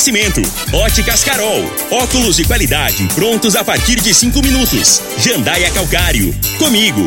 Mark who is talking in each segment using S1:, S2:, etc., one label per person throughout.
S1: Oferecimento: Óticas Carol. Óculos de qualidade prontos a partir de cinco minutos. Jandaia Calcário. Comigo.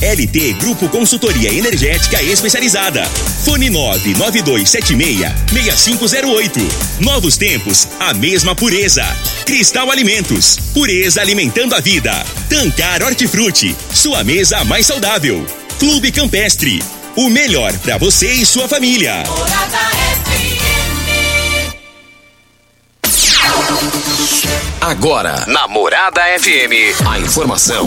S1: LT Grupo Consultoria Energética Especializada. Fone 99276-6508. Novos tempos, a mesma pureza. Cristal Alimentos. Pureza alimentando a vida. Tancar Hortifruti. Sua mesa mais saudável. Clube Campestre. O melhor para você e sua família.
S2: Agora, Namorada FM, a informação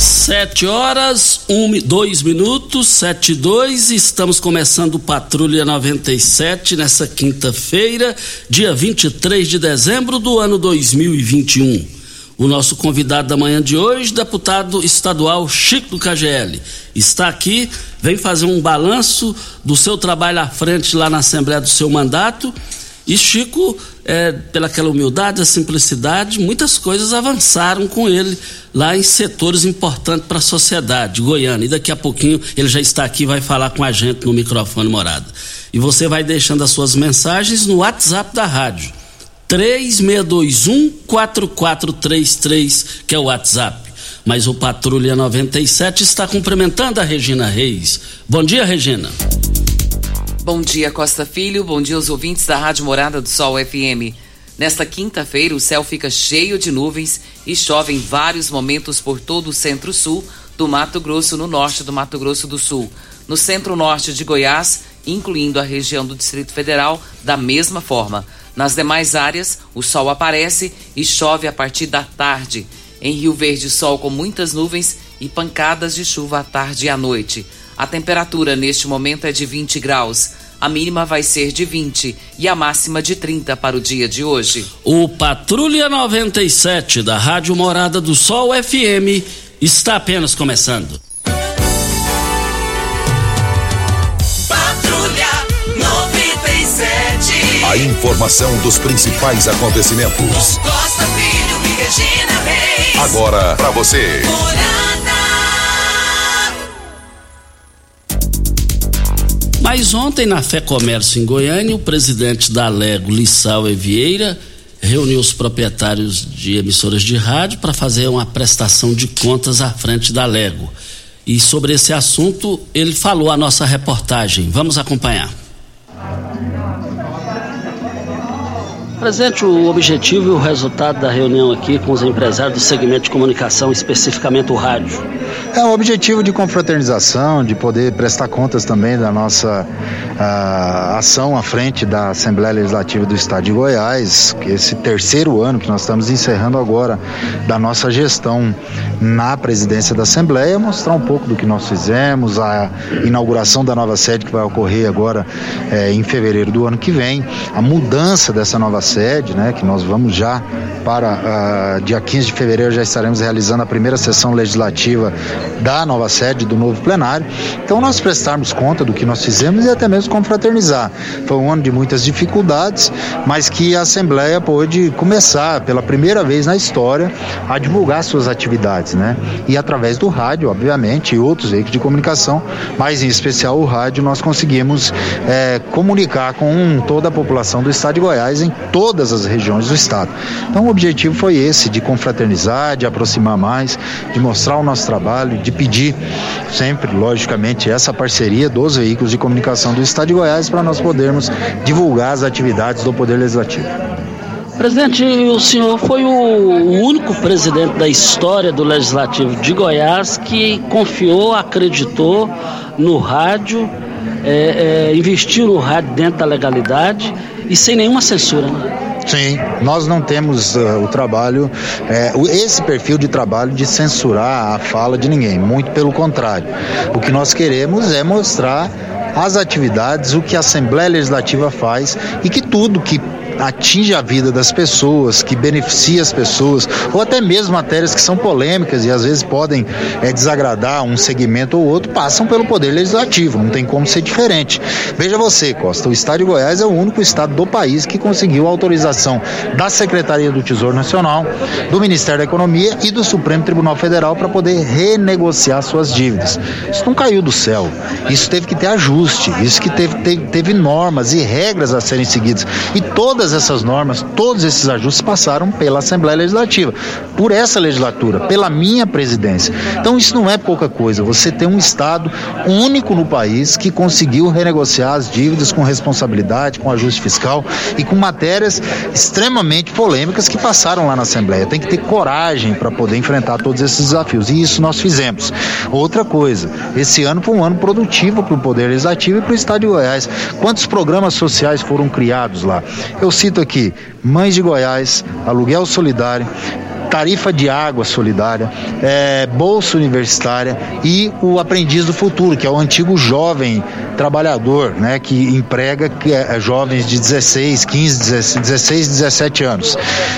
S3: Sete horas, um, dois minutos, sete e dois, estamos começando Patrulha 97 nessa quinta-feira, dia 23 de dezembro do ano 2021. O nosso convidado da manhã de hoje, deputado estadual Chico do KGL, está aqui, vem fazer um balanço do seu trabalho à frente lá na Assembleia do seu mandato. E Chico, é, pelaquela humildade, a simplicidade, muitas coisas avançaram com ele lá em setores importantes para a sociedade, Goiânia. E daqui a pouquinho ele já está aqui vai falar com a gente no microfone morada. E você vai deixando as suas mensagens no WhatsApp da rádio. 3621-4433, que é o WhatsApp. Mas o Patrulha 97 está cumprimentando a Regina Reis. Bom dia, Regina.
S4: Bom dia, Costa Filho. Bom dia aos ouvintes da Rádio Morada do Sol FM. Nesta quinta-feira, o céu fica cheio de nuvens e chove em vários momentos por todo o centro-sul do Mato Grosso, no norte do Mato Grosso do Sul. No centro-norte de Goiás, incluindo a região do Distrito Federal, da mesma forma. Nas demais áreas, o sol aparece e chove a partir da tarde. Em Rio Verde, sol com muitas nuvens e pancadas de chuva à tarde e à noite. A temperatura neste momento é de 20 graus. A mínima vai ser de 20 e a máxima de 30 para o dia de hoje.
S3: O Patrulha 97 da Rádio Morada do Sol FM está apenas começando.
S5: Patrulha 97.
S2: A informação dos principais acontecimentos.
S5: Costa Filho e Regina Reis.
S2: Agora para você.
S3: Mas ontem, na Fé Comércio em Goiânia, o presidente da Lego, Lissau Vieira, reuniu os proprietários de emissoras de rádio para fazer uma prestação de contas à frente da Lego. E sobre esse assunto, ele falou a nossa reportagem. Vamos acompanhar. Presidente, o objetivo e o resultado da reunião aqui com os empresários do segmento de comunicação, especificamente o rádio.
S6: É um objetivo de confraternização, de poder prestar contas também da nossa uh, ação à frente da Assembleia Legislativa do Estado de Goiás, que esse terceiro ano que nós estamos encerrando agora da nossa gestão na presidência da Assembleia, mostrar um pouco do que nós fizemos, a inauguração da nova sede que vai ocorrer agora eh, em fevereiro do ano que vem, a mudança dessa nova sede, né, que nós vamos já para uh, dia 15 de fevereiro já estaremos realizando a primeira sessão legislativa da nova sede, do novo plenário. Então nós prestarmos conta do que nós fizemos e até mesmo confraternizar. Foi um ano de muitas dificuldades, mas que a Assembleia pôde começar pela primeira vez na história a divulgar suas atividades, né? E através do rádio, obviamente, e outros veículos de comunicação, mas em especial o rádio, nós conseguimos é, comunicar com toda a população do estado de Goiás em todas as regiões do estado. Então o objetivo foi esse, de confraternizar, de aproximar mais, de mostrar o nosso trabalho, de pedir sempre, logicamente, essa parceria dos veículos de comunicação do estado de Goiás para nós podermos divulgar as atividades do Poder Legislativo.
S3: Presidente, o senhor foi o único presidente da história do Legislativo de Goiás que confiou, acreditou no rádio, é, é, investiu no rádio dentro da legalidade e sem nenhuma censura, né?
S6: Sim, nós não temos uh, o trabalho, é, esse perfil de trabalho de censurar a fala de ninguém, muito pelo contrário. O que nós queremos é mostrar as atividades, o que a Assembleia Legislativa faz e que tudo que atinge a vida das pessoas, que beneficia as pessoas, ou até mesmo matérias que são polêmicas e às vezes podem é, desagradar um segmento ou outro, passam pelo Poder Legislativo, não tem como ser diferente. Veja você, Costa, o Estado de Goiás é o único estado do país que conseguiu autorização da Secretaria do Tesouro Nacional, do Ministério da Economia e do Supremo Tribunal Federal para poder renegociar suas dívidas. Isso não caiu do céu, isso teve que ter ajuste, isso que teve, teve, teve normas e regras a serem seguidas. E todas Todas essas normas, todos esses ajustes passaram pela Assembleia Legislativa, por essa legislatura, pela minha presidência. Então isso não é pouca coisa. Você tem um Estado único no país que conseguiu renegociar as dívidas com responsabilidade, com ajuste fiscal e com matérias extremamente polêmicas que passaram lá na Assembleia. Tem que ter coragem para poder enfrentar todos esses desafios. E isso nós fizemos. Outra coisa, esse ano foi um ano produtivo para o Poder Legislativo e para o Estado de Goiás. Quantos programas sociais foram criados lá? Eu cito aqui Mães de Goiás, Aluguel Solidário, tarifa de água solidária, é, bolsa universitária e o aprendiz do futuro, que é o antigo jovem trabalhador, né, que emprega é, é jovens de 16, 15, 16, 17 anos.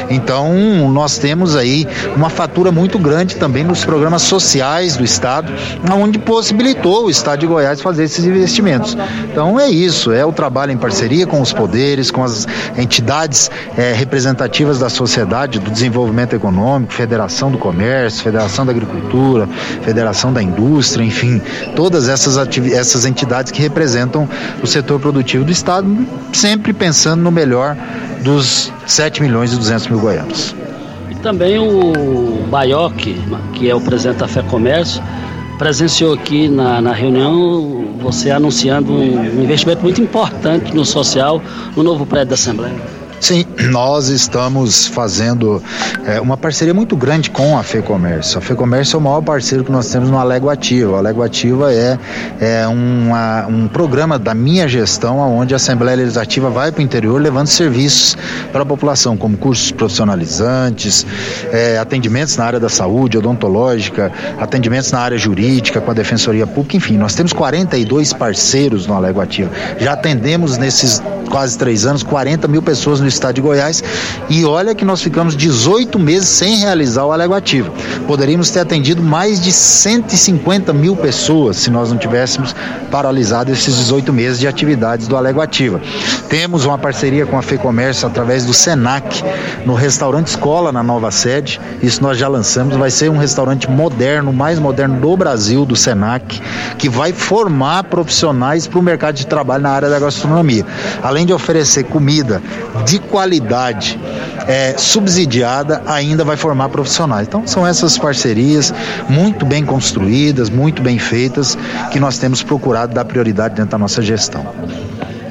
S6: Então, nós temos aí uma fatura muito grande também nos programas sociais do Estado, onde possibilitou o Estado de Goiás fazer esses investimentos. Então, é isso, é o trabalho em parceria com os poderes, com as entidades é, representativas da sociedade, do desenvolvimento econômico Econômico, Federação do Comércio, Federação da Agricultura, Federação da Indústria, enfim, todas essas, essas entidades que representam o setor produtivo do Estado, sempre pensando no melhor dos 7 milhões e 200 mil goianos.
S3: E também o Baioc, que é o presidente da Fé Comércio, presenciou aqui na, na reunião você anunciando um investimento muito importante no social no novo prédio da Assembleia.
S6: Sim, nós estamos fazendo é, uma parceria muito grande com a FEComércio. A FEComércio é o maior parceiro que nós temos no Alego Ativa. O Alego Ativa é, é uma, um programa da minha gestão, onde a Assembleia Legislativa vai para o interior levando serviços para a população, como cursos profissionalizantes, é, atendimentos na área da saúde, odontológica, atendimentos na área jurídica, com a Defensoria Pública, enfim, nós temos 42 parceiros no Alego Ativa. Já atendemos nesses quase três anos 40 mil pessoas no estado de Goiás. E olha que nós ficamos 18 meses sem realizar o Alego Ativo. Poderíamos ter atendido mais de 150 mil pessoas se nós não tivéssemos paralisado esses 18 meses de atividades do Alego Ativa. Temos uma parceria com a FEComércio através do SENAC no restaurante Escola na nova sede. Isso nós já lançamos. Vai ser um restaurante moderno, mais moderno do Brasil, do SENAC, que vai formar profissionais para o mercado de trabalho na área da gastronomia. Além de oferecer comida de qualidade é, subsidiada ainda vai formar profissionais. Então são essas parcerias muito bem construídas, muito bem feitas, que nós temos procurado dar prioridade dentro da nossa gestão.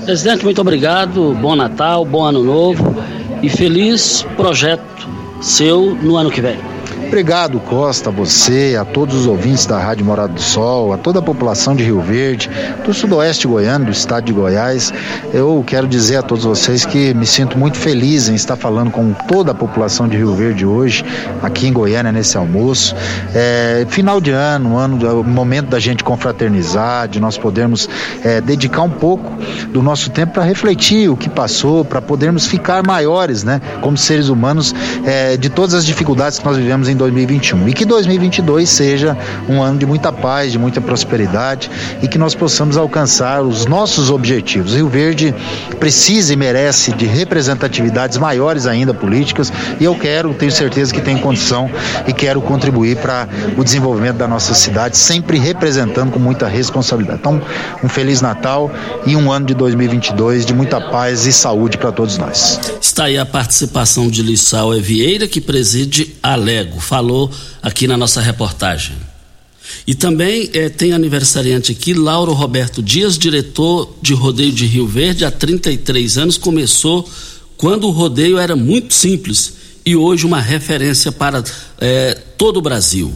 S3: Presidente, muito obrigado, bom Natal, bom ano novo e feliz projeto seu no ano que vem.
S6: Obrigado, Costa, a você, a todos os ouvintes da Rádio Morada do Sol, a toda a população de Rio Verde, do sudoeste goiano, do estado de Goiás. Eu quero dizer a todos vocês que me sinto muito feliz em estar falando com toda a população de Rio Verde hoje, aqui em Goiânia, nesse almoço. É, final de ano, ano, momento da gente confraternizar, de nós podermos é, dedicar um pouco do nosso tempo para refletir o que passou, para podermos ficar maiores, né, como seres humanos, é, de todas as dificuldades que nós vivemos em 2021 e que 2022 seja um ano de muita paz, de muita prosperidade e que nós possamos alcançar os nossos objetivos. Rio Verde precisa e merece de representatividades maiores ainda políticas e eu quero, tenho certeza que tem condição e quero contribuir para o desenvolvimento da nossa cidade, sempre representando com muita responsabilidade. Então, um feliz Natal e um ano de 2022 de muita paz e saúde para todos nós.
S3: Está aí a participação de Lissau Evieira, que preside a Lego, falou aqui na nossa reportagem. E também eh, tem aniversariante aqui, Lauro Roberto Dias, diretor de rodeio de Rio Verde, há 33 anos, começou quando o rodeio era muito simples e hoje uma referência para eh, todo o Brasil.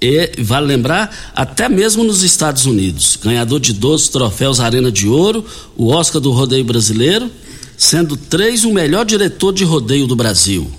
S3: E vale lembrar, até mesmo nos Estados Unidos, ganhador de 12 troféus Arena de Ouro, o Oscar do Rodeio Brasileiro, sendo três o melhor diretor de rodeio do Brasil.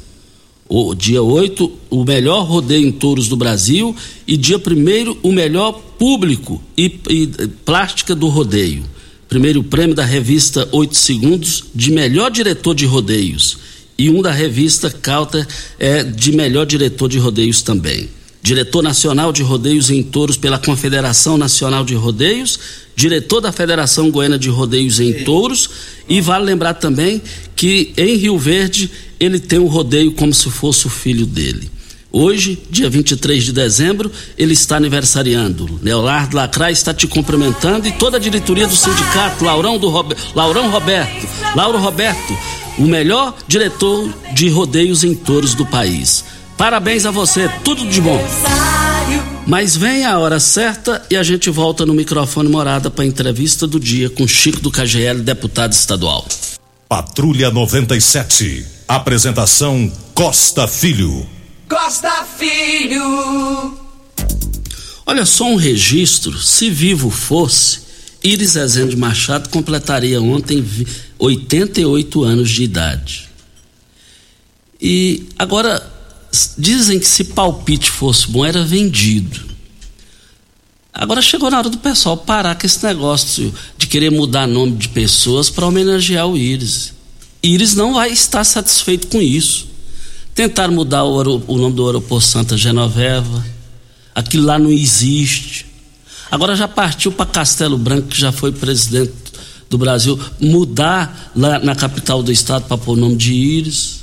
S3: O dia 8, o melhor rodeio em touros do Brasil, e dia 1 o melhor público e, e plástica do rodeio. Primeiro prêmio da revista 8 Segundos de melhor diretor de rodeios. E um da revista Calter é de melhor diretor de rodeios também. Diretor nacional de rodeios em touros pela Confederação Nacional de Rodeios, diretor da Federação Goiana de Rodeios em Touros, e vale lembrar também que em Rio Verde ele tem um rodeio como se fosse o filho dele. Hoje, dia 23 de dezembro, ele está aniversariando. Leonardo Lacraia está te cumprimentando e toda a diretoria do sindicato, Laurão, do Robe... Laurão Roberto. Lauro Roberto, o melhor diretor de rodeios em touros do país. Parabéns a você, tudo de bom. Mas vem a hora certa e a gente volta no microfone morada para a entrevista do dia com Chico do KGL, deputado estadual.
S7: Patrulha 97. Apresentação Costa Filho.
S5: Costa Filho.
S3: Olha só um registro, se vivo fosse, Iris Rezende Machado completaria ontem 88 anos de idade. E agora dizem que se palpite fosse bom, era vendido. Agora chegou na hora do pessoal parar com esse negócio de querer mudar nome de pessoas para homenagear o Íris. Íris não vai estar satisfeito com isso. Tentaram mudar o, o nome do aeroporto Santa Genoveva. Aquilo lá não existe. Agora já partiu para Castelo Branco, que já foi presidente do Brasil, mudar lá na capital do estado para pôr o nome de Íris.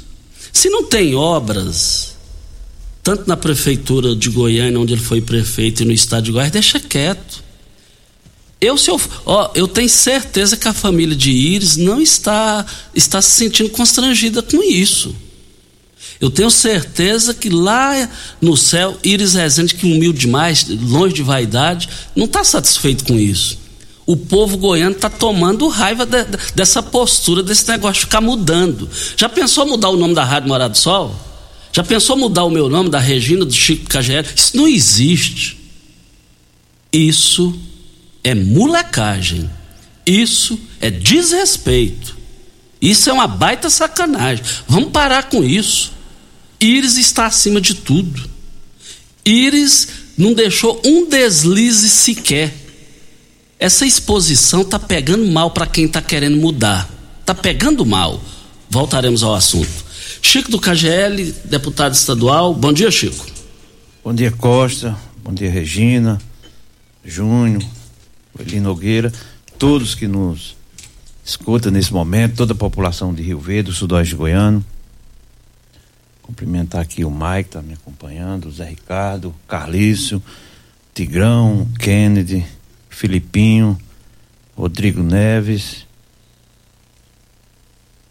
S3: Se não tem obras, tanto na prefeitura de Goiânia, onde ele foi prefeito, e no estado de Goiás, deixa quieto. Eu, se eu, ó, eu tenho certeza que a família de Íris não está, está se sentindo constrangida com isso. Eu tenho certeza que lá no céu, Íris Rezende, que humilde demais, longe de vaidade, não está satisfeito com isso. O povo goiano está tomando raiva de, de, dessa postura, desse negócio de ficar mudando. Já pensou mudar o nome da Rádio Morado do Sol? Já pensou mudar o meu nome da Regina, do Chico KGL? Isso não existe. Isso é molecagem. Isso é desrespeito. Isso é uma baita sacanagem. Vamos parar com isso. Íris está acima de tudo. Íris não deixou um deslize sequer. Essa exposição está pegando mal para quem está querendo mudar. Está pegando mal. Voltaremos ao assunto. Chico do KGL, deputado estadual. Bom dia, Chico.
S8: Bom dia, Costa. Bom dia, Regina, Júnior, Eli Nogueira, todos que nos escutam nesse momento, toda a população de Rio Verde, do Sudoeste Goiano. Cumprimentar aqui o Mike, tá me acompanhando, o Zé Ricardo, Carlício, Tigrão, Kennedy, Filipinho, Rodrigo Neves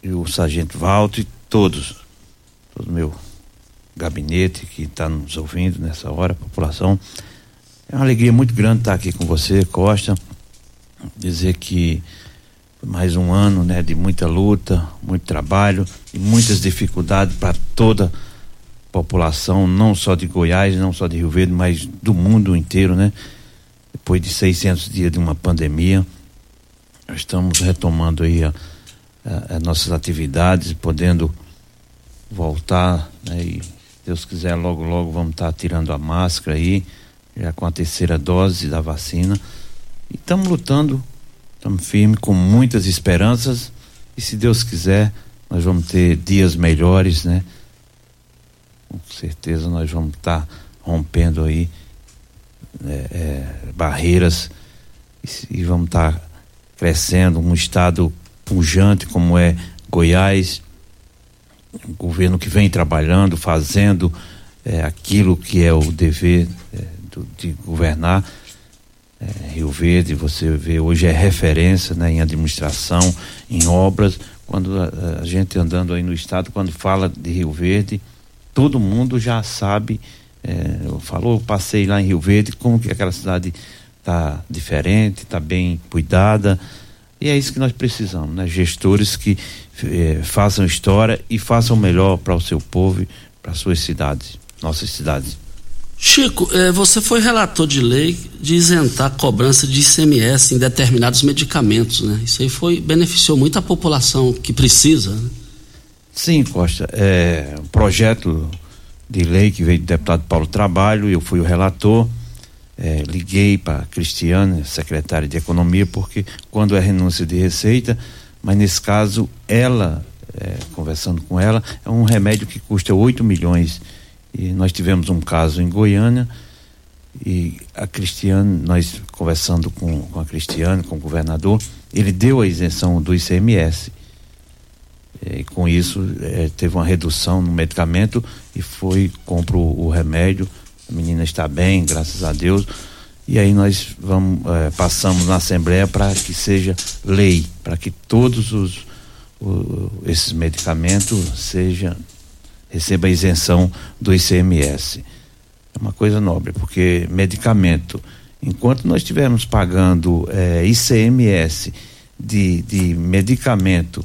S8: e o Sargento Valto e todos todo o meu gabinete que está nos ouvindo nessa hora, população. É uma alegria muito grande estar aqui com você, Costa. Dizer que mais um ano né, de muita luta, muito trabalho e muitas dificuldades para toda a população, não só de Goiás, não só de Rio Verde, mas do mundo inteiro, né? Depois de 600 dias de uma pandemia, nós estamos retomando aí a, a, as nossas atividades, podendo voltar, né? E Deus quiser, logo, logo vamos estar tá tirando a máscara aí, já com a terceira dose da vacina. E estamos lutando, estamos firmes, com muitas esperanças. E se Deus quiser, nós vamos ter dias melhores, né? com certeza nós vamos estar tá rompendo aí é, é, barreiras e, e vamos estar tá crescendo um estado pujante como é Goiás, um governo que vem trabalhando, fazendo é, aquilo que é o dever é, do, de governar. É, Rio Verde, você vê hoje é referência né, em administração, em obras. Quando a, a, gente andando aí no estado, quando fala de Rio Verde, todo mundo já sabe. É, falou, passei lá em Rio Verde, como que aquela cidade está diferente, está bem cuidada. E é isso que nós precisamos, né? Gestores que eh, façam história e façam melhor para o seu povo, para suas cidades, nossas cidades.
S3: Chico, eh, você foi relator de lei de isentar a cobrança de ICMS em determinados medicamentos, né? Isso aí foi beneficiou muito a população que precisa. Né?
S8: Sim, Costa. É um projeto de lei que veio do deputado Paulo Trabalho, eu fui o relator é, liguei para a Cristiane, secretária de Economia, porque quando é renúncia de receita, mas nesse caso ela, é, conversando com ela, é um remédio que custa 8 milhões. E nós tivemos um caso em Goiânia e a Cristiane, nós conversando com, com a Cristiane, com o governador, ele deu a isenção do ICMS. E com isso é, teve uma redução no medicamento e foi, compra o, o remédio a menina está bem, graças a Deus. E aí nós vamos é, passamos na Assembleia para que seja lei, para que todos os o, esses medicamentos seja receba isenção do ICMS. É uma coisa nobre, porque medicamento, enquanto nós estivermos pagando é, ICMS de, de medicamento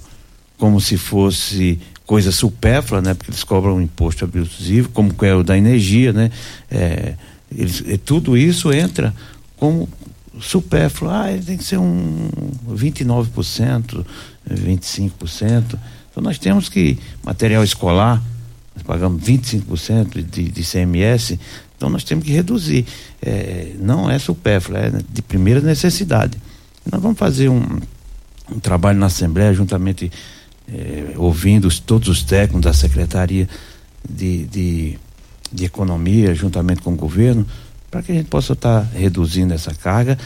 S8: como se fosse coisa supérflua, né? Porque eles cobram um imposto abusivo, como é o da energia, né? É, eles, tudo isso entra como supérfluo. Ah, tem que ser um 29%, 25%. Então nós temos que, material escolar, nós pagamos 25% de, de CMS, então nós temos que reduzir. É, não é supérfluo, é de primeira necessidade. Nós vamos fazer um, um trabalho na Assembleia, juntamente eh, ouvindo os, todos os técnicos da Secretaria de, de, de, Economia, juntamente com o governo, para que a gente possa estar tá reduzindo essa carga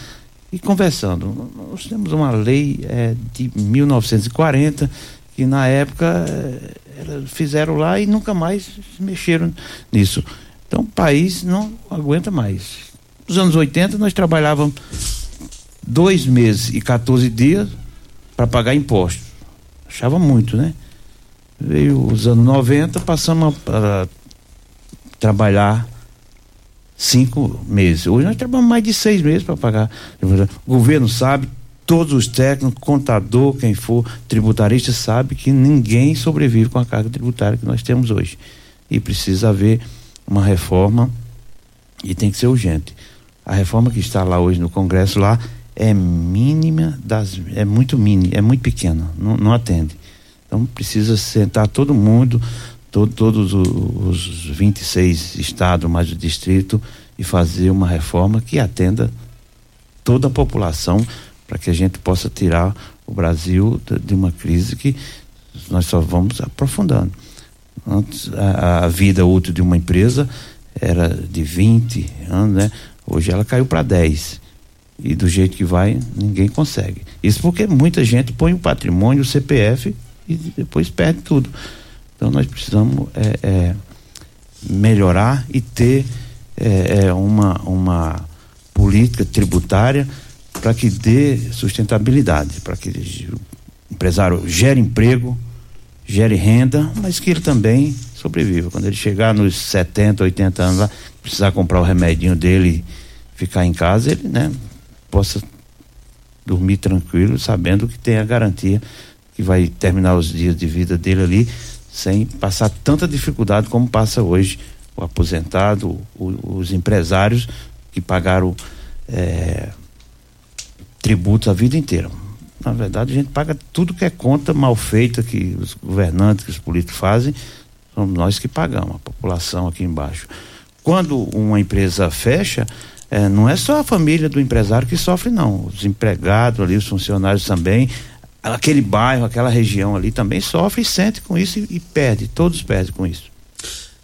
S8: e conversando. Nós temos uma lei eh, de 1940 que na época eh, fizeram lá e nunca mais mexeram nisso. Então o país não aguenta mais. Nos anos 80 nós trabalhávamos dois meses e 14 dias para pagar impostos. Achava muito, né? Veio os anos 90, passamos a, trabalhar cinco meses. Hoje nós trabalhamos mais de seis meses para pagar. O governo sabe, todos os técnicos, contador, quem for, tributarista, sabe que ninguém sobrevive com a carga tributária que nós temos hoje. E precisa haver uma reforma e tem que ser urgente. A reforma que está lá hoje no Congresso lá é mínima das é muito mini, é muito pequena, não, não atende. Então precisa sentar todo mundo, todo, todos os, os 26 estados mais o distrito e fazer uma reforma que atenda toda a população para que a gente possa tirar o Brasil de, de uma crise que nós só vamos aprofundando. Antes a, a vida útil de uma empresa era de 20 anos, né? Hoje ela caiu para 10 e do jeito que vai, ninguém consegue. Isso porque muita gente põe o patrimônio, o CPF e depois perde tudo. Então nós precisamos é, é, melhorar e ter é, é uma, uma política tributária para que dê sustentabilidade, para que o empresário gere emprego, gere renda, mas que ele também sobreviva. Quando ele chegar nos 70, 80 anos lá, precisar comprar o remedinho dele ficar em casa, ele, né, possa dormir tranquilo, sabendo que tem a garantia que vai terminar os dias de vida dele ali sem passar tanta dificuldade como passa hoje o aposentado, o, os empresários que pagaram é, tributos a vida inteira. Na verdade, a gente paga tudo que é conta mal feita que os governantes, que os políticos fazem, somos nós que pagamos, a população aqui embaixo. Quando uma empresa fecha, é, não é só a família do empresário que sofre, não. Os empregados ali, os funcionários também, aquele bairro, aquela região ali também sofre e sente com isso e, e perde, todos perdem com isso.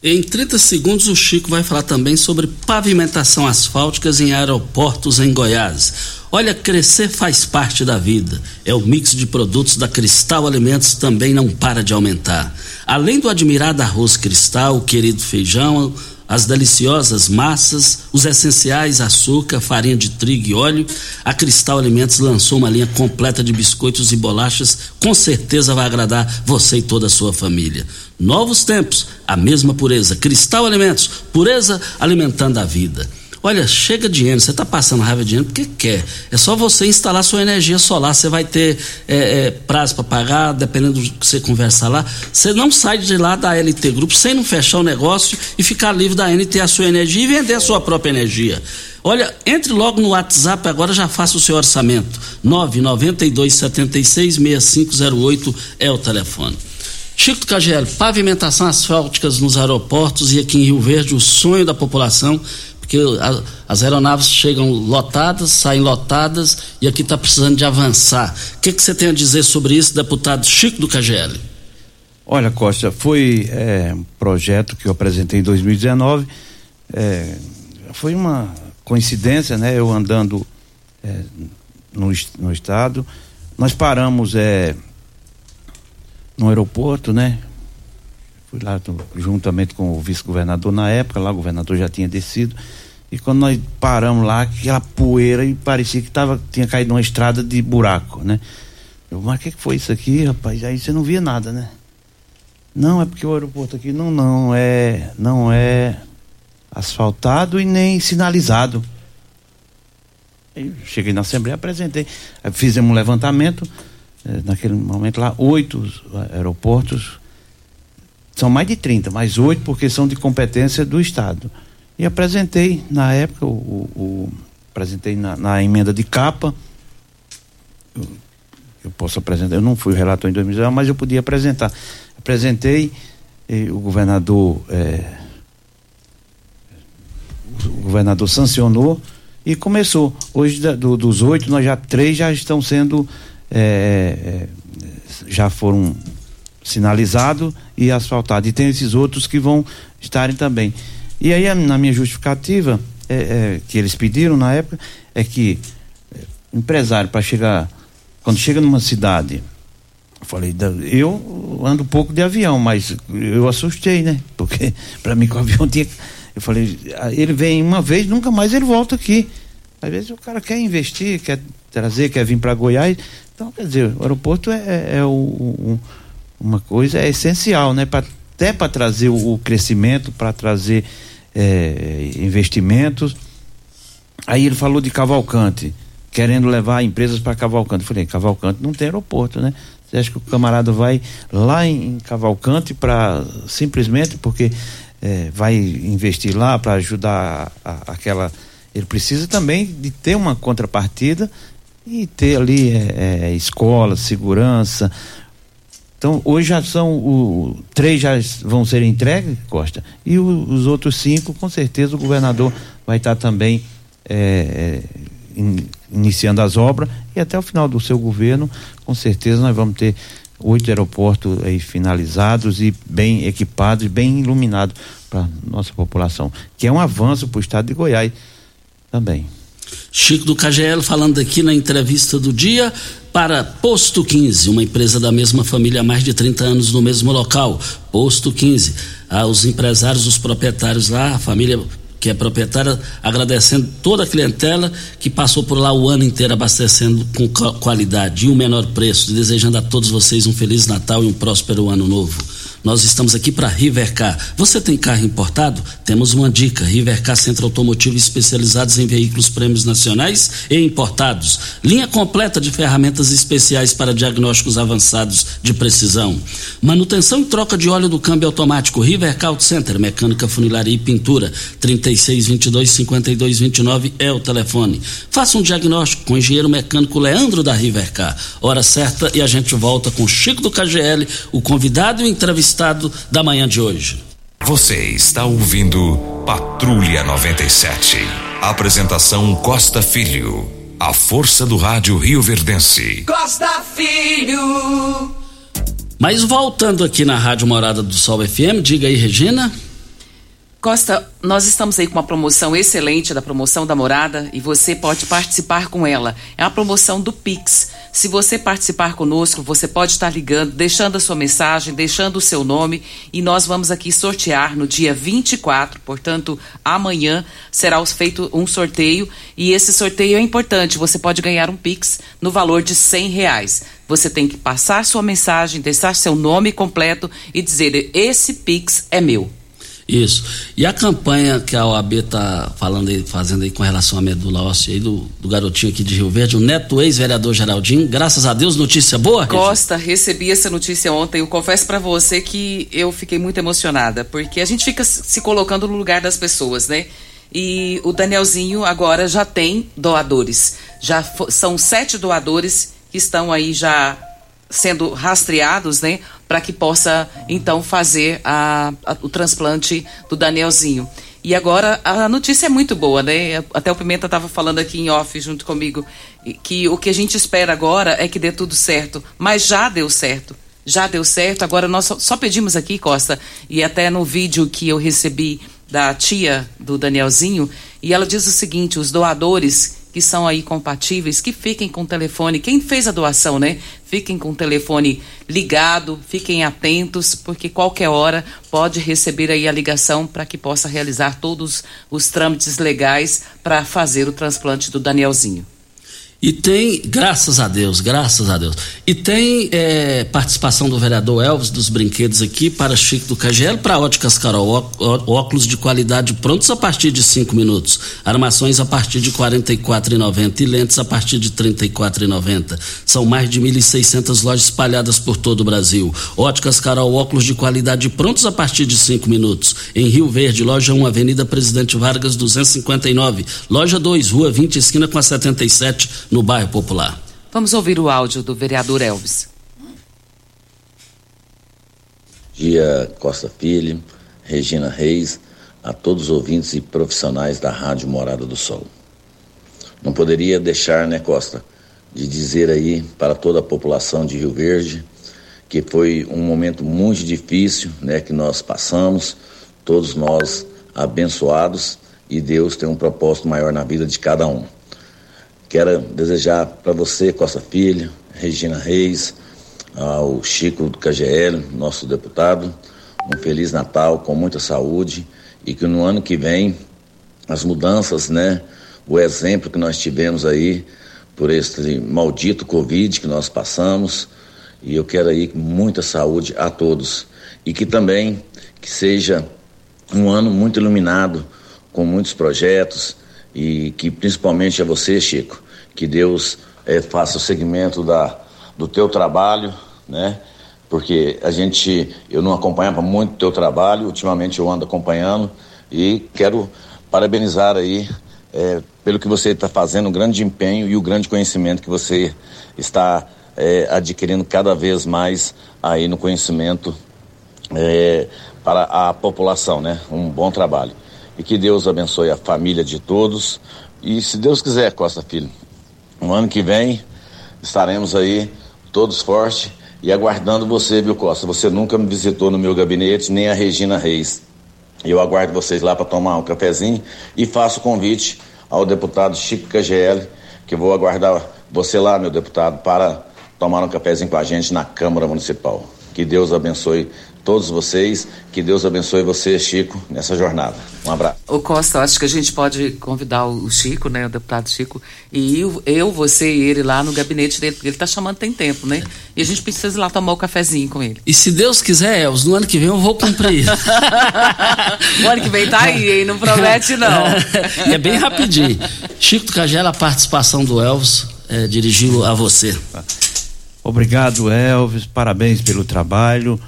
S3: Em 30 segundos, o Chico vai falar também sobre pavimentação asfálticas em aeroportos em Goiás. Olha, crescer faz parte da vida. É o mix de produtos da Cristal Alimentos também não para de aumentar. Além do admirado arroz cristal, o querido feijão, as deliciosas massas, os essenciais açúcar, farinha de trigo e óleo, a Cristal Alimentos lançou uma linha completa de biscoitos e bolachas, com certeza vai agradar você e toda a sua família. Novos tempos, a mesma pureza. Cristal Alimentos, pureza alimentando a vida. Olha, chega de dinheiro, você está passando raiva de dinheiro porque quer. É só você instalar sua energia solar, você vai ter é, é, prazo para pagar, dependendo do que você conversar lá. Você não sai de lá da LT Grupo sem não fechar o negócio e ficar livre da NT a sua energia e vender a sua própria energia. Olha, entre logo no WhatsApp agora, já faça o seu orçamento. 992 76 6508 é o telefone. Chico KGL, pavimentação asfálticas nos aeroportos e aqui em Rio Verde, o sonho da população porque a, as aeronaves chegam lotadas, saem lotadas e aqui está precisando de avançar. O que, que você tem a dizer sobre isso, deputado Chico do KGL?
S8: Olha, Costa, foi é, um projeto que eu apresentei em 2019. É, foi uma coincidência, né? Eu andando é, no, no estado. Nós paramos é, no aeroporto, né? Fui lá juntamente com o vice-governador na época, lá o governador já tinha descido. E quando nós paramos lá, aquela poeira e parecia que tava, tinha caído numa estrada de buraco, né? Eu, mas o que, que foi isso aqui, rapaz? Aí você não via nada, né? Não, é porque o aeroporto aqui não, não é, não é asfaltado e nem sinalizado. Aí cheguei na Assembleia, apresentei. Fizemos um levantamento, eh, naquele momento lá, oito aeroportos são mais de 30, mas oito porque são de competência do Estado. E apresentei, na época, o, o, o apresentei na, na, emenda de capa. Eu, eu, posso apresentar, eu não fui relator em 2019, mas eu podia apresentar. Apresentei, o governador. É, o governador sancionou e começou. Hoje, da, do, dos oito, nós já três já estão sendo. É, é, já foram sinalizado e asfaltado. E tem esses outros que vão estarem também. E aí, na minha justificativa, é, é, que eles pediram na época, é que é, empresário para chegar, quando chega numa cidade, eu falei, eu ando pouco de avião, mas eu assustei, né? Porque para mim com o avião tinha. Eu falei, ah, ele vem uma vez, nunca mais ele volta aqui. Às vezes o cara quer investir, quer trazer, quer vir para Goiás. Então, quer dizer, o aeroporto é, é, é o, o uma coisa é essencial, né? Pra, até para trazer o, o crescimento, para trazer é, investimentos. Aí ele falou de Cavalcante, querendo levar empresas para Cavalcante. Eu falei, Cavalcante não tem aeroporto, né? Você acha que o camarada vai lá em, Cavalcante para simplesmente porque é, vai investir lá para ajudar a, a, aquela. Ele precisa também de ter uma contrapartida e ter ali é, é, escola, segurança, então, hoje já são o, três já vão ser entregues, Costa, e o, os outros cinco, com certeza, o governador vai estar também é, é, in, iniciando as obras e até o final do seu governo, com certeza, nós vamos ter oito aeroportos aí finalizados e bem equipados, bem iluminados para nossa população, que é um avanço para o estado de Goiás também.
S3: Chico do KGL falando aqui na entrevista do dia para Posto 15, uma empresa da mesma família há mais de 30 anos no mesmo local. Posto 15. Ah, os empresários, os proprietários lá, a família que é proprietária, agradecendo toda a clientela que passou por lá o ano inteiro abastecendo com qualidade e um menor preço, desejando a todos vocês um feliz Natal e um próspero ano novo. Nós estamos aqui para Rivercar. Você tem carro importado? Temos uma dica: Rivercar Centro Automotivo especializados em veículos prêmios nacionais e importados. Linha completa de ferramentas especiais para diagnósticos avançados de precisão. Manutenção e troca de óleo do câmbio automático. Rivercar Auto Center, mecânica, funilaria e pintura. 3622 5229 é o telefone. Faça um diagnóstico com o engenheiro mecânico Leandro da Rivercar. Hora certa e a gente volta com Chico do KGL, o convidado e o entrevistado estado da manhã de hoje.
S2: Você está ouvindo Patrulha 97. Apresentação Costa Filho. A força do rádio Rio Verdense.
S5: Costa Filho.
S3: Mas voltando aqui na Rádio Morada do Sol FM, diga aí, Regina.
S4: Costa, nós estamos aí com uma promoção excelente da promoção da morada e você pode participar com ela. É a promoção do Pix. Se você participar conosco, você pode estar ligando, deixando a sua mensagem, deixando o seu nome e nós vamos aqui sortear no dia 24, portanto, amanhã será feito um sorteio e esse sorteio é importante. Você pode ganhar um Pix no valor de cem reais. Você tem que passar sua mensagem, deixar seu nome completo e dizer: esse Pix é meu.
S3: Isso. E a campanha que a OAB está falando aí, fazendo aí com relação à medula óssea aí do, do garotinho aqui de Rio Verde, o neto ex-vereador Geraldinho, graças a Deus, notícia boa?
S4: Costa, recebi essa notícia ontem. Eu confesso para você que eu fiquei muito emocionada, porque a gente fica se colocando no lugar das pessoas, né? E o Danielzinho agora já tem doadores. Já são sete doadores que estão aí já sendo rastreados, né, para que possa então fazer a, a, o transplante do Danielzinho. E agora a notícia é muito boa, né? Até o Pimenta estava falando aqui em off junto comigo que o que a gente espera agora é que dê tudo certo, mas já deu certo. Já deu certo. Agora nós só, só pedimos aqui, Costa, e até no vídeo que eu recebi da tia do Danielzinho, e ela diz o seguinte: os doadores que são aí compatíveis, que fiquem com o telefone. Quem fez a doação, né? Fiquem com o telefone ligado, fiquem atentos, porque qualquer hora pode receber aí a ligação para que possa realizar todos os trâmites legais para fazer o transplante do Danielzinho.
S3: E tem, graças a Deus, graças a Deus. E tem é, participação do vereador Elvis dos brinquedos aqui para Chico do KGL, para Óticas Carol, óculos de qualidade prontos a partir de cinco minutos, armações a partir de R$ 44,90 e lentes a partir de R$ 34,90. São mais de 1.600 lojas espalhadas por todo o Brasil. Óticas Carol, óculos de qualidade prontos a partir de cinco minutos. Em Rio Verde, loja 1, Avenida Presidente Vargas 259. Loja 2, Rua 20, esquina com a 77 no bairro Popular.
S4: Vamos ouvir o áudio do vereador Elvis.
S9: Dia Costa Filho, Regina Reis, a todos os ouvintes e profissionais da Rádio Morada do Sol. Não poderia deixar, né, Costa, de dizer aí para toda a população de Rio Verde que foi um momento muito difícil, né, que nós passamos, todos nós abençoados e Deus tem um propósito maior na vida de cada um. Quero desejar para você, Costa Filho, Regina Reis, ao Chico do KGL, nosso deputado, um feliz Natal com muita saúde e que no ano que vem as mudanças, né, o exemplo que nós tivemos aí por este maldito Covid que nós passamos, e eu quero aí muita saúde a todos. E que também que seja um ano muito iluminado com muitos projetos e que principalmente a você, Chico, que Deus é, faça o segmento da, do teu trabalho, né? Porque a gente, eu não acompanhava muito o teu trabalho, ultimamente eu ando acompanhando e quero parabenizar aí é, pelo que você está fazendo, o grande empenho e o grande conhecimento que você está é, adquirindo cada vez mais aí no conhecimento é, para a população, né? Um bom trabalho. E que Deus abençoe a família de todos. E se Deus quiser, Costa Filho, no ano que vem estaremos aí todos fortes e aguardando você, viu, Costa? Você nunca me visitou no meu gabinete, nem a Regina Reis. Eu aguardo vocês lá para tomar um cafezinho e faço o convite ao deputado Chico KGL, que vou aguardar você lá, meu deputado, para tomar um cafezinho com a gente na Câmara Municipal. Que Deus abençoe todos vocês. Que Deus abençoe você, Chico, nessa jornada. Um abraço.
S4: O Costa, acho que a gente pode convidar o Chico, né, o deputado Chico, e eu, eu você e ele lá no gabinete dele, porque ele está chamando tem tempo, né? E a gente precisa ir lá tomar o um cafezinho com ele.
S3: E se Deus quiser, Elvis, no ano que vem eu vou cumprir.
S4: o ano que vem tá aí, hein? Não promete, não.
S3: é bem rapidinho. Chico do Cagela, a participação do Elvis, é, dirigiu a você.
S8: Obrigado, Elvis. Parabéns pelo trabalho.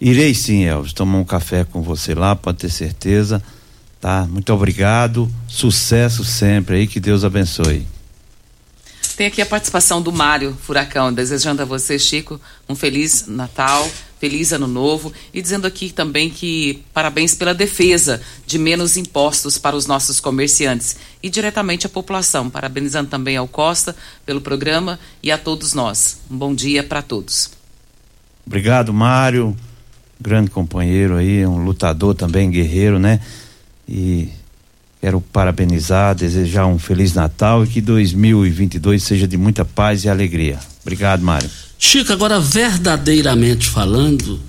S8: Irei sim, Elvis, tomar um café com você lá, pode ter certeza. Tá? Muito obrigado. Sucesso sempre aí, que Deus abençoe.
S4: Tem aqui a participação do Mário Furacão, desejando a você, Chico, um feliz Natal, feliz Ano Novo e dizendo aqui também que parabéns pela defesa de menos impostos para os nossos comerciantes e diretamente a população. Parabenizando também ao Costa pelo programa e a todos nós. Um bom dia para todos.
S8: Obrigado, Mário grande companheiro aí, um lutador também, guerreiro, né? e quero parabenizar, desejar um feliz Natal e que 2022 seja de muita paz e alegria. Obrigado, Mário.
S3: Chico, agora verdadeiramente falando,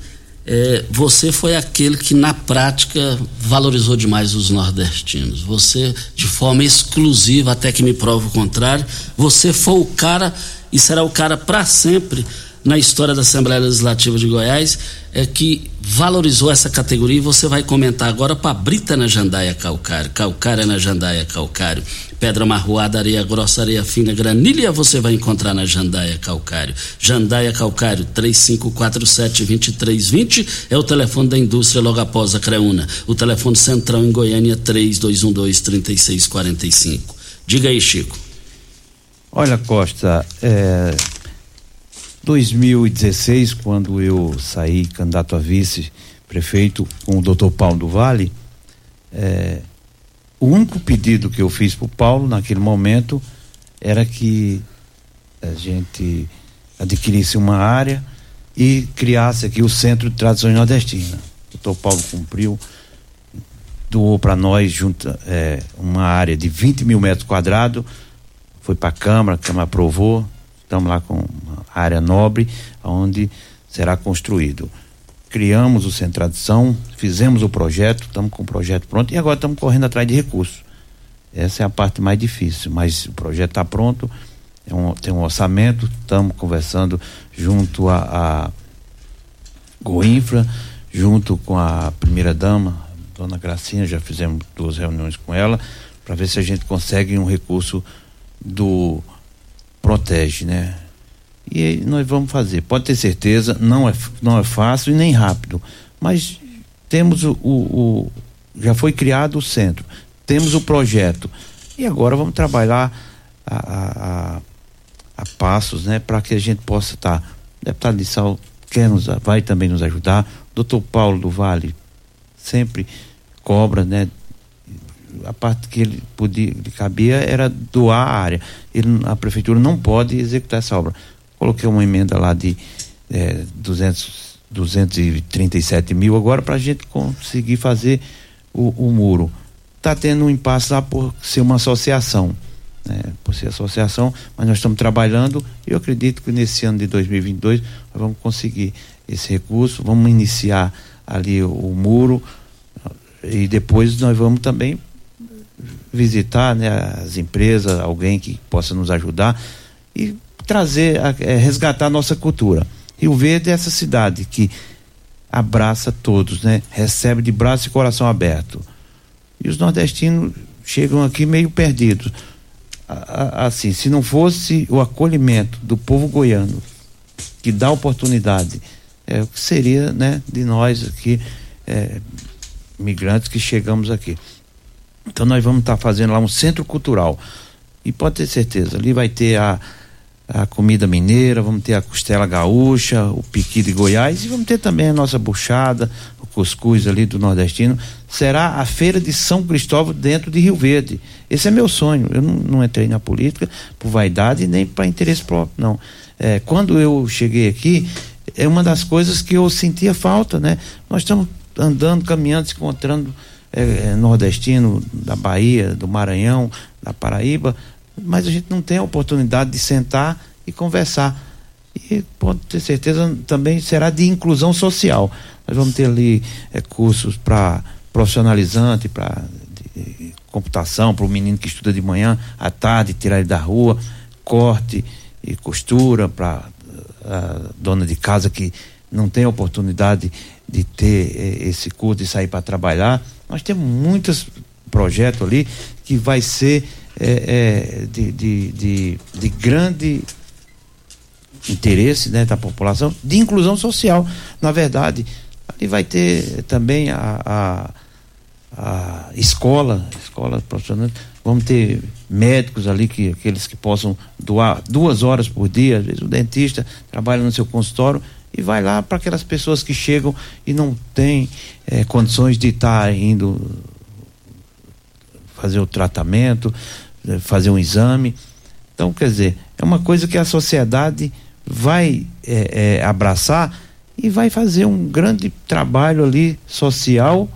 S3: é, você foi aquele que na prática valorizou demais os nordestinos. Você, de forma exclusiva, até que me prova o contrário, você foi o cara e será o cara para sempre na história da Assembleia Legislativa de Goiás é que valorizou essa categoria e você vai comentar agora para Brita na Jandaia Calcário, Calcária na Jandaia Calcário, Pedra Marroada, Areia Grossa, Areia Fina, Granilha você vai encontrar na Jandaia Calcário. Jandaia Calcário 3547-2320 é o telefone da indústria logo após a Creuna. O telefone central em Goiânia 3212-3645. Diga aí, Chico.
S8: Olha, Costa, é, 2016, quando eu saí candidato a vice-prefeito com o doutor Paulo do Vale, é, o único pedido que eu fiz para o Paulo naquele momento era que a gente adquirisse uma área e criasse aqui o Centro de Tradições Nordestinas. O doutor Paulo cumpriu, doou para nós junto, é, uma área de 20 mil metros quadrados, foi para a Câmara, a Câmara aprovou, estamos lá com uma área nobre, onde será construído. Criamos o Centro Tradição, fizemos o projeto, estamos com o projeto pronto e agora estamos correndo atrás de recursos. Essa é a parte mais difícil, mas o projeto está pronto, é um, tem um orçamento, estamos conversando junto a, a Goinfra, junto com a primeira dama, dona Gracinha, já fizemos duas reuniões com ela, para ver se a gente consegue um recurso do protege, né? E nós vamos fazer. Pode ter certeza, não é, não é fácil e nem rápido, mas temos o, o, o já foi criado o centro, temos o projeto e agora vamos trabalhar a, a, a, passos, né, para que a gente possa estar. Tá, o deputado de Sal quer nos, vai também nos ajudar. Doutor Paulo do Vale sempre cobra, né, a parte que ele podia, ele cabia era doar a área. Ele, a prefeitura não pode executar essa obra. Coloquei uma emenda lá de é, 200, 237 mil agora para a gente conseguir fazer o, o muro. Está tendo um impasse lá por ser uma associação. Né, por ser associação, mas nós estamos trabalhando e eu acredito que nesse ano de 2022 nós vamos conseguir esse recurso, vamos iniciar ali o, o muro e depois nós vamos também visitar né, as empresas, alguém que possa nos ajudar e trazer, é, resgatar a nossa cultura. Rio Verde é essa cidade que abraça todos, né? Recebe de braço e coração aberto. E os nordestinos chegam aqui meio perdidos. Assim, se não fosse o acolhimento do povo goiano, que dá oportunidade, é, o que seria, né, de nós aqui, é, migrantes que chegamos aqui. Então nós vamos estar tá fazendo lá um centro cultural. E pode ter certeza, ali vai ter a, a comida mineira, vamos ter a costela gaúcha, o piqui de Goiás e vamos ter também a nossa buchada, o cuscuz ali do nordestino. Será a feira de São Cristóvão dentro de Rio Verde. Esse é meu sonho. Eu não, não entrei na política por vaidade nem para interesse próprio, não. É, quando eu cheguei aqui, é uma das coisas que eu sentia falta, né? Nós estamos andando, caminhando, se encontrando é, é, nordestino da Bahia, do Maranhão, da Paraíba, mas a gente não tem a oportunidade de sentar e conversar. E pode ter certeza também será de inclusão social. Nós vamos ter ali é, cursos para profissionalizante, para computação, para o menino que estuda de manhã, à tarde, tirar ele da rua, corte e costura para a dona de casa que não tem oportunidade de ter eh, esse curso, de sair para trabalhar. Nós temos muitos projetos ali que vai ser é, é, de, de, de, de, grande interesse né, da população, de inclusão social. Na verdade, ali vai ter também a, a, a escola, escola profissional, vamos ter médicos ali, que, aqueles que possam doar duas horas por dia, às vezes o dentista trabalha no seu consultório e vai lá para aquelas pessoas que chegam e não têm é, condições de estar tá indo fazer o tratamento, é, fazer um exame. Então, quer dizer, é uma coisa que a sociedade vai é, é, abraçar e vai fazer um grande trabalho ali social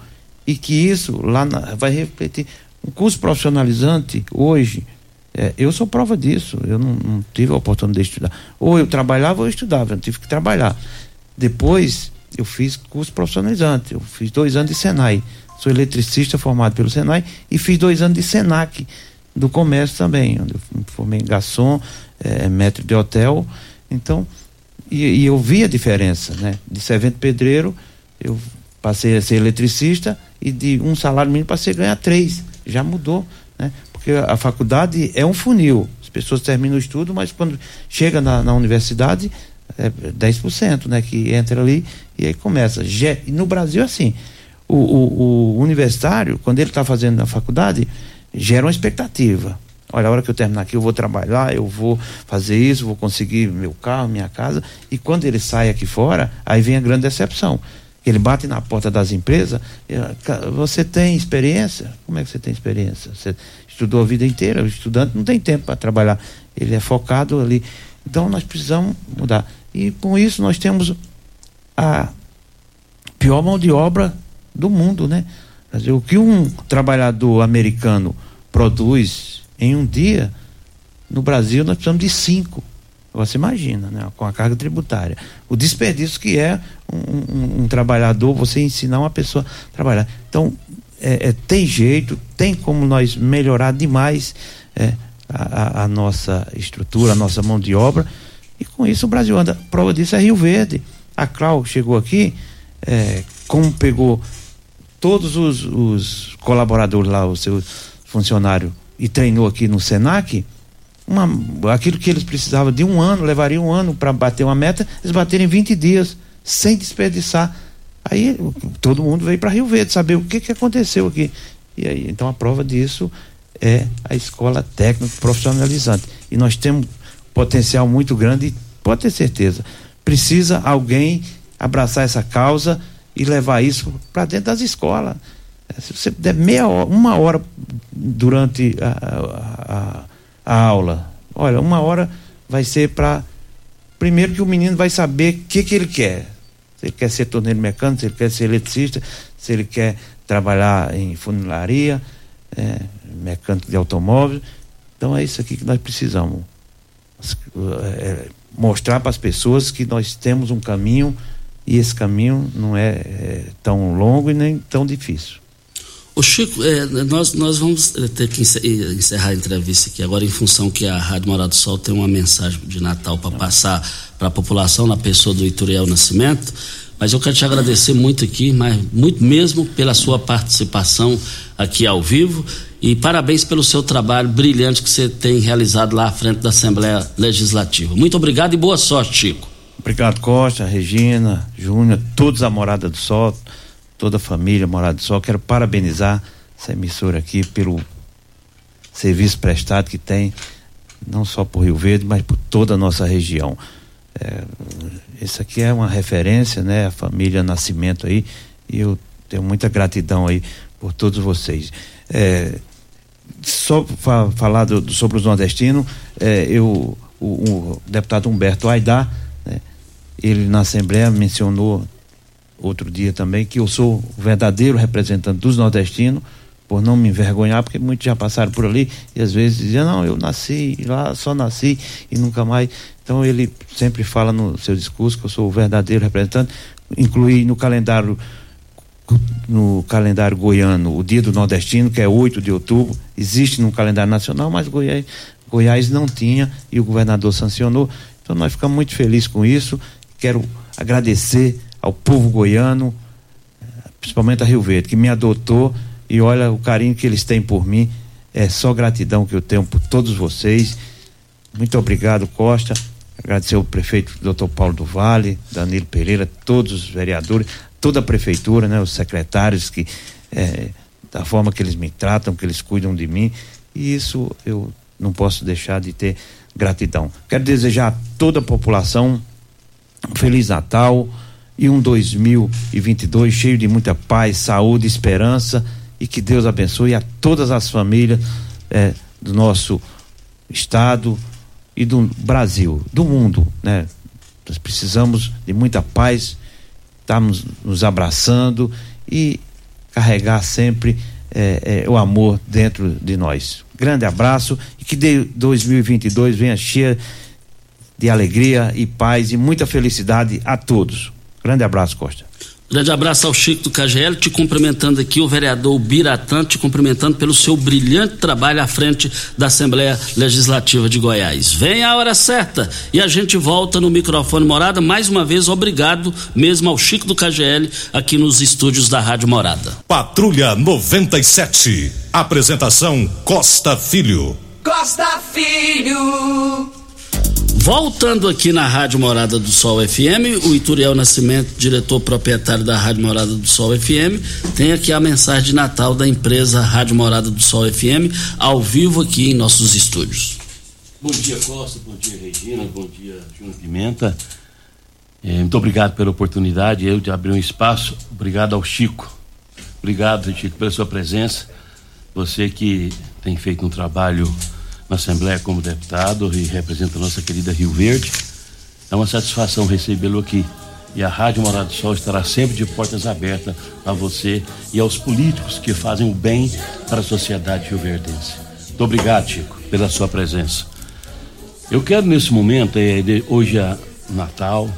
S8: e que isso lá na, vai refletir. Um curso profissionalizante hoje, é, eu sou prova disso, eu não, não, tive a oportunidade de estudar. Ou eu trabalhava ou eu estudava, eu tive que trabalhar. Depois eu fiz curso profissionalizante, eu fiz dois anos de Senai. Sou eletricista formado pelo Senai e fiz dois anos de Senac do comércio também, onde eu me formei em garçom, é, metro de hotel. Então, e, e, eu vi a diferença, né? De servente pedreiro, eu passei a ser eletricista e de um salário mínimo passei a ganhar três. Já mudou, né? Porque a, faculdade é um funil. As pessoas terminam o estudo, mas quando chega na, na universidade, é 10%, né? Que entra ali e aí começa. E no Brasil, é assim, o, o, o universitário, quando ele está fazendo na faculdade, gera uma expectativa. Olha, a hora que eu terminar aqui, eu vou trabalhar, eu vou fazer isso, vou conseguir meu carro, minha casa. E quando ele sai aqui fora, aí vem a grande decepção. Ele bate na porta das empresas. Você tem experiência? Como é que você tem experiência? Você estudou a vida inteira. O estudante não tem tempo para trabalhar. Ele é focado ali. Então nós precisamos mudar. E com isso nós temos a pior mão de obra do mundo, né? Dizer, o que um trabalhador americano produz em um dia, no Brasil nós precisamos de cinco. Você imagina, né? Com a carga tributária. O desperdício que é um, um, um trabalhador, você ensinar uma pessoa a trabalhar. Então, é, é, tem jeito, tem como nós melhorar demais é, a, a, nossa estrutura, a nossa mão de obra. E com isso o Brasil anda. Prova disso é Rio Verde. A Clau chegou aqui, é, como pegou todos os, os colaboradores lá, o seu funcionário, e treinou aqui no Senac, uma, aquilo que eles precisavam de um ano, levaria um ano para bater uma meta, eles baterem 20 dias, sem desperdiçar. Aí todo mundo veio para Rio Verde saber o que, que aconteceu aqui. E aí, então a prova disso é a escola técnica profissionalizante. E nós temos potencial muito grande pode ter certeza. Precisa alguém abraçar essa causa e levar isso para dentro das escolas. É, se você der meia hora, uma hora durante a, a, a aula, olha, uma hora vai ser para. Primeiro que o menino vai saber o que, que ele quer. Se ele quer ser torneiro mecânico, se ele quer ser eletricista, se ele quer trabalhar em funilaria, é, mecânico de automóvel. Então é isso aqui que nós precisamos. É, mostrar para as pessoas que nós temos um caminho e esse caminho não é, é tão longo e nem tão difícil.
S3: O Chico, é, nós, nós vamos é, ter que encerrar a entrevista aqui agora em função que a Rádio Morado do Sol tem uma mensagem de Natal para passar para a população na pessoa do Ituriel Nascimento. Mas eu quero te agradecer muito aqui, mas muito mesmo pela sua participação aqui ao vivo e parabéns pelo seu trabalho brilhante que você tem realizado lá à frente da Assembleia Legislativa. Muito obrigado e boa sorte, Chico.
S8: Obrigado, Costa, Regina, Júnior, todos a Morada do Sol, toda a família Morada do Sol. Quero parabenizar essa emissora aqui pelo serviço prestado que tem, não só por Rio Verde, mas por toda a nossa região. É, isso aqui é uma referência, né? A família Nascimento aí, e eu tenho muita gratidão aí por todos vocês. É, só fa falar do, do, sobre os nordestinos, é, eu, o, o, deputado Humberto Aidar, né, ele na Assembleia mencionou outro dia também que eu sou o verdadeiro representante dos nordestinos, por não me envergonhar, porque muitos já passaram por ali e às vezes diziam, não, eu nasci lá, só nasci e nunca mais. Então ele sempre fala no seu discurso que eu sou o verdadeiro representante, incluí no calendário no calendário goiano o dia do nordestino, que é 8 de outubro, existe no calendário nacional, mas Goiás, Goiás não tinha e o governador sancionou. Então nós ficamos muito felizes com isso Quero agradecer ao povo goiano, principalmente a Rio Verde, que me adotou e olha o carinho que eles têm por mim. É só gratidão que eu tenho por todos vocês. Muito obrigado, Costa. Agradecer ao prefeito Dr. Paulo do Vale, Danilo Pereira, todos os vereadores, toda a prefeitura, né, os secretários que é, da forma que eles me tratam, que eles cuidam de mim. E isso eu não posso deixar de ter gratidão. Quero desejar a toda a população um Feliz Natal e um 2022 cheio de muita paz, saúde, esperança e que Deus abençoe a todas as famílias é, do nosso estado e do Brasil, do mundo, né? Nós precisamos de muita paz, estamos nos abraçando e carregar sempre é, é, o amor dentro de nós. Grande abraço e que de 2022 venha cheia de alegria e paz e muita felicidade a todos. Grande abraço, Costa.
S3: Grande abraço ao Chico do KGL, te cumprimentando aqui, o vereador Biratã, te cumprimentando pelo seu brilhante trabalho à frente da Assembleia Legislativa de Goiás. Vem a hora certa e a gente volta no microfone Morada. Mais uma vez, obrigado mesmo ao Chico do KGL aqui nos estúdios da Rádio Morada.
S7: Patrulha 97. Apresentação Costa Filho.
S5: Costa Filho.
S3: Voltando aqui na Rádio Morada do Sol FM, o Ituriel Nascimento, diretor proprietário da Rádio Morada do Sol FM, tem aqui a mensagem de Natal da empresa Rádio Morada do Sol FM, ao vivo aqui em nossos estúdios.
S10: Bom dia, Costa, bom dia, Regina, bom dia, Júnior Pimenta. É, muito obrigado pela oportunidade, eu de abrir um espaço. Obrigado ao Chico. Obrigado, Chico, pela sua presença. Você que tem feito um trabalho na Assembleia como deputado e representa a nossa querida Rio Verde. É uma satisfação recebê-lo aqui. E a Rádio Morado do Sol estará sempre de portas abertas a você e aos políticos que fazem o bem para a sociedade rioverdense. Muito obrigado, Chico, pela sua presença. Eu quero nesse momento, é, hoje é Natal,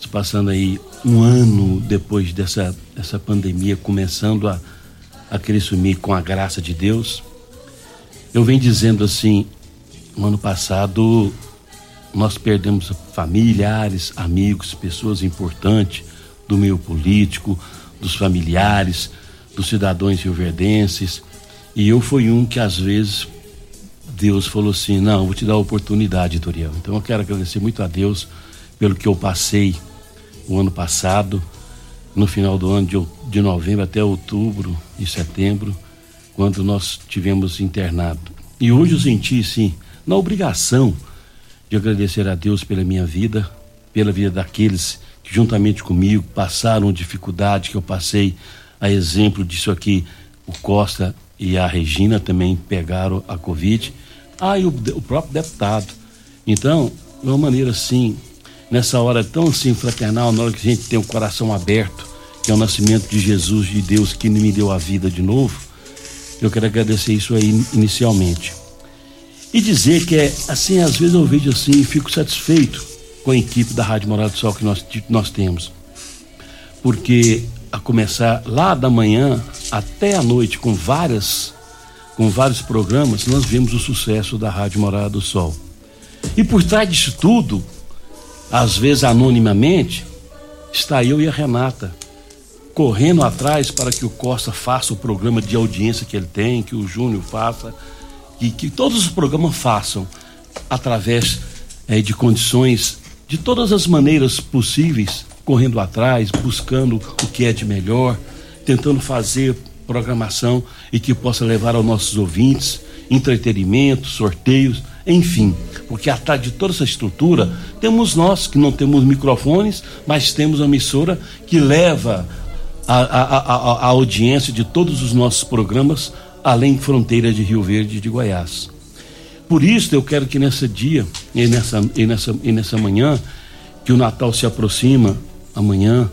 S10: se passando aí um ano depois dessa, dessa pandemia começando a, a sumir com a graça de Deus, eu venho dizendo assim, no ano passado nós perdemos familiares, amigos, pessoas importantes do meio político, dos familiares, dos cidadãos rioverdenses. E eu fui um que às vezes Deus falou assim: não, vou te dar a oportunidade, Toriel. Então eu quero agradecer muito a Deus pelo que eu passei o ano passado, no final do ano, de, de novembro até outubro e setembro quando nós tivemos internado. E hoje eu senti, sim, na obrigação de agradecer a Deus pela minha vida, pela vida daqueles que juntamente comigo passaram dificuldade que eu passei, a exemplo disso aqui, o Costa e a Regina também pegaram a Covid. Ah, e o, o próprio deputado. Então, de uma maneira assim, nessa hora tão assim fraternal, na hora que a gente tem o coração aberto, que é o nascimento de Jesus, de Deus que me deu a vida de novo, eu quero agradecer isso aí inicialmente. E dizer que é assim, às vezes eu vejo assim e fico satisfeito com a equipe da Rádio Morada do Sol que nós, nós temos. Porque a começar lá da manhã até a noite com várias com vários programas, nós vemos o sucesso da Rádio Morada do Sol. E por trás disso tudo, às vezes anonimamente, está eu e a Renata, correndo atrás para que o Costa faça o programa de audiência que ele tem, que o Júnior faça, e que todos os programas façam através é, de condições, de todas as maneiras possíveis, correndo atrás, buscando o que é de melhor, tentando fazer programação e que possa levar aos nossos ouvintes entretenimento, sorteios, enfim, porque atrás de toda essa estrutura temos nós que não temos microfones, mas temos uma emissora que leva a, a, a, a audiência de todos os nossos programas, além fronteira de Rio Verde e de Goiás. Por isso eu quero que nesse dia e nessa, e nessa, e nessa manhã, que o Natal se aproxima amanhã,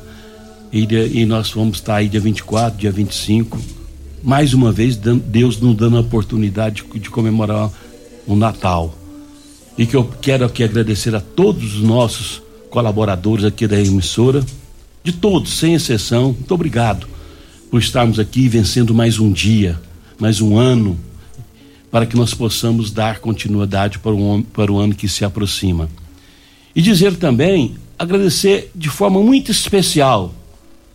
S10: e, de, e nós vamos estar aí dia 24, dia 25, mais uma vez Deus nos dando a oportunidade de, de comemorar o Natal. E que eu quero aqui agradecer a todos os nossos colaboradores aqui da emissora de todos, sem exceção. Muito obrigado por estarmos aqui vencendo mais um dia, mais um ano, para que nós possamos dar continuidade para o, para o ano que se aproxima. E dizer também, agradecer de forma muito especial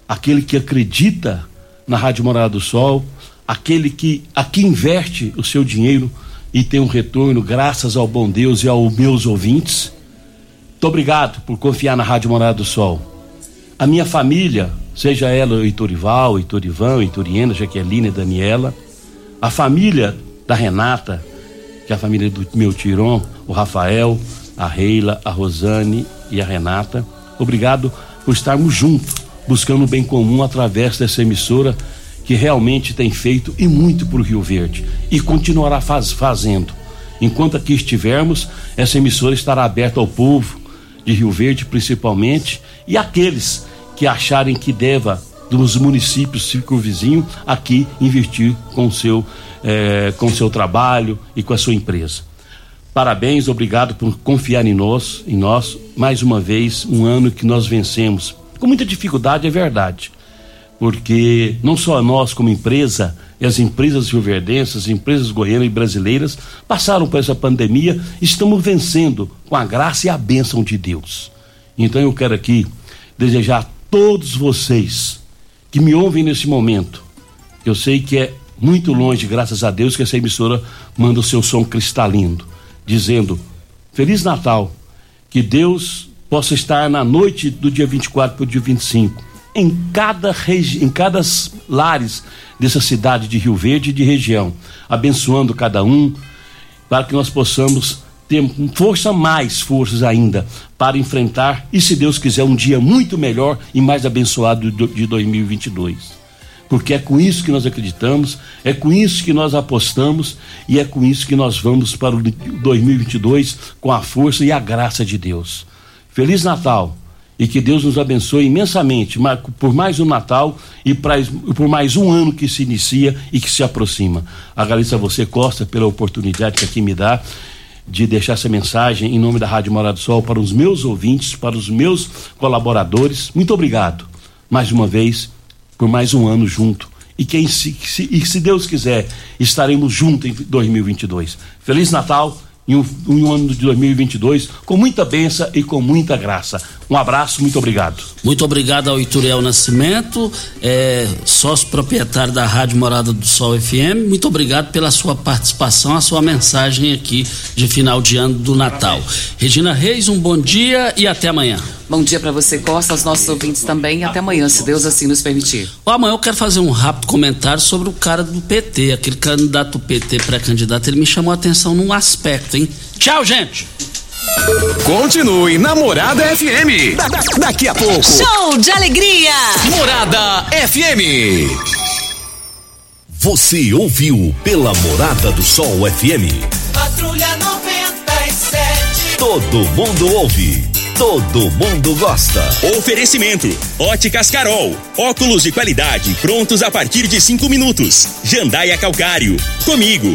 S10: aquele que acredita na Rádio Morada do Sol, aquele que aqui investe o seu dinheiro e tem um retorno graças ao bom Deus e aos meus ouvintes. Muito obrigado por confiar na Rádio Morada do Sol a minha família, seja ela o Itorival, Itorivan, Itoriena, Jaqueline e Daniela, a família da Renata, que é a família do meu Tiron, o Rafael, a Reila, a Rosane e a Renata. Obrigado por estarmos juntos, buscando o bem comum através dessa emissora que realmente tem feito e muito para o Rio Verde e continuará faz, fazendo. Enquanto aqui estivermos, essa emissora estará aberta ao povo de Rio Verde, principalmente, e aqueles que acharem que deva dos municípios circunvizinhos aqui investir com o seu, eh, com seu trabalho e com a sua empresa. Parabéns, obrigado por confiar em nós, em nós. Mais uma vez, um ano que nós vencemos. Com muita dificuldade, é verdade. Porque não só nós, como empresa, e as empresas rioverdenses, as empresas goianas e brasileiras passaram por essa pandemia, estamos vencendo com a graça e a bênção de Deus. Então eu quero aqui desejar a todos vocês que me ouvem nesse momento, eu sei que é muito longe, graças a Deus, que essa emissora manda o seu som cristalino, dizendo: Feliz Natal, que Deus possa estar na noite do dia 24 para o dia 25, em cada, regi em cada lares dessa cidade de Rio Verde e de região, abençoando cada um, para que nós possamos ter força mais forças ainda para enfrentar e se Deus quiser um dia muito melhor e mais abençoado de 2022 porque é com isso que nós acreditamos, é com isso que nós apostamos e é com isso que nós vamos para o 2022 com a força e a graça de Deus. Feliz Natal! e que Deus nos abençoe imensamente por mais um Natal e por mais um ano que se inicia e que se aproxima. Agradeço a você, Costa, pela oportunidade que aqui me dá de deixar essa mensagem em nome da Rádio Morada do Sol para os meus ouvintes, para os meus colaboradores. Muito obrigado, mais uma vez, por mais um ano junto. E, quem se, se, e se Deus quiser, estaremos juntos em 2022. Feliz Natal em um, um, ano de 2022 com muita benção e com muita graça. Um abraço, muito obrigado.
S3: Muito obrigado ao Ituriel Nascimento, é, sócio proprietário da Rádio Morada do Sol FM. Muito obrigado pela sua participação, a sua mensagem aqui de final de ano do Natal. Regina Reis, um bom dia e até amanhã.
S4: Bom dia para você, Costa, aos nossos ouvintes também. Até amanhã, se Deus assim nos permitir.
S3: Bom, amanhã eu quero fazer um rápido comentário sobre o cara do PT, aquele candidato PT, pré-candidato. Ele me chamou a atenção num aspecto, hein? Tchau, gente!
S2: Continue na Morada FM. Da, da, daqui a pouco.
S11: Show de alegria!
S2: Morada FM.
S7: Você ouviu pela Morada do Sol FM.
S5: Patrulha 97.
S7: Todo mundo ouve todo mundo gosta.
S1: Oferecimento: Óticas Carol. Óculos de qualidade prontos a partir de cinco minutos. Jandaia Calcário. Comigo.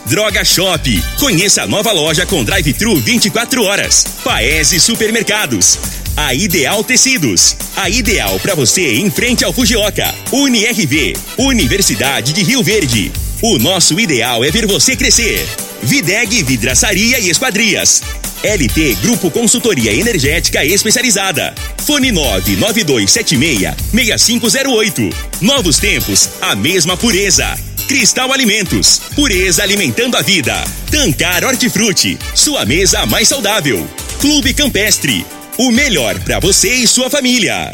S1: Droga Shop. Conheça a nova loja com drive-thru 24 horas. Paese Supermercados. A Ideal Tecidos. A ideal para você em frente ao Fujioka. UniRV. Universidade de Rio Verde. O nosso ideal é ver você crescer. Videg Vidraçaria e Esquadrias. LT Grupo Consultoria Energética Especializada. Fone 99276-6508. Novos tempos, a mesma pureza. Cristal Alimentos, pureza alimentando a vida. Tancar Hortifruti, sua mesa mais saudável. Clube Campestre, o melhor para você e sua família.